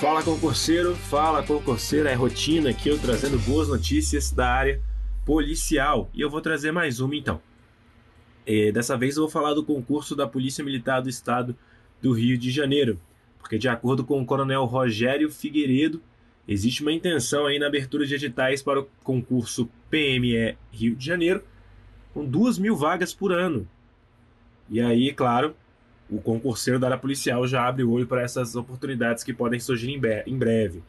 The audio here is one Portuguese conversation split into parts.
Fala concurseiro, fala concurseira, é rotina aqui eu trazendo boas notícias da área policial e eu vou trazer mais uma então. E dessa vez eu vou falar do concurso da Polícia Militar do Estado do Rio de Janeiro, porque de acordo com o Coronel Rogério Figueiredo, existe uma intenção aí na abertura de editais para o concurso PME Rio de Janeiro, com duas mil vagas por ano. E aí, claro, o concurseiro da área policial já abre o olho para essas oportunidades que podem surgir em breve.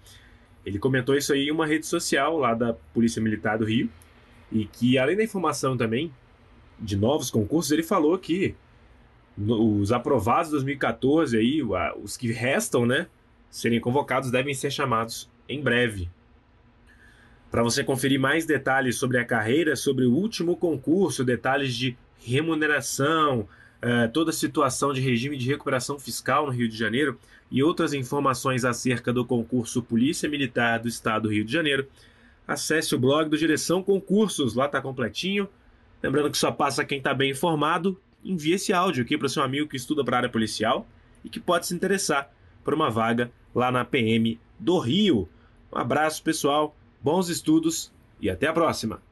Ele comentou isso aí em uma rede social lá da Polícia Militar do Rio, e que além da informação também de novos concursos, ele falou que os aprovados de 2014 aí, os que restam, né, serem convocados devem ser chamados em breve. Para você conferir mais detalhes sobre a carreira, sobre o último concurso, detalhes de remuneração, eh, toda a situação de regime de recuperação fiscal no Rio de Janeiro e outras informações acerca do concurso Polícia Militar do Estado do Rio de Janeiro, acesse o blog do Direção Concursos, lá está completinho. Lembrando que só passa quem está bem informado. Envie esse áudio aqui para o seu amigo que estuda para a área policial e que pode se interessar por uma vaga lá na PM do Rio. Um abraço, pessoal, bons estudos e até a próxima!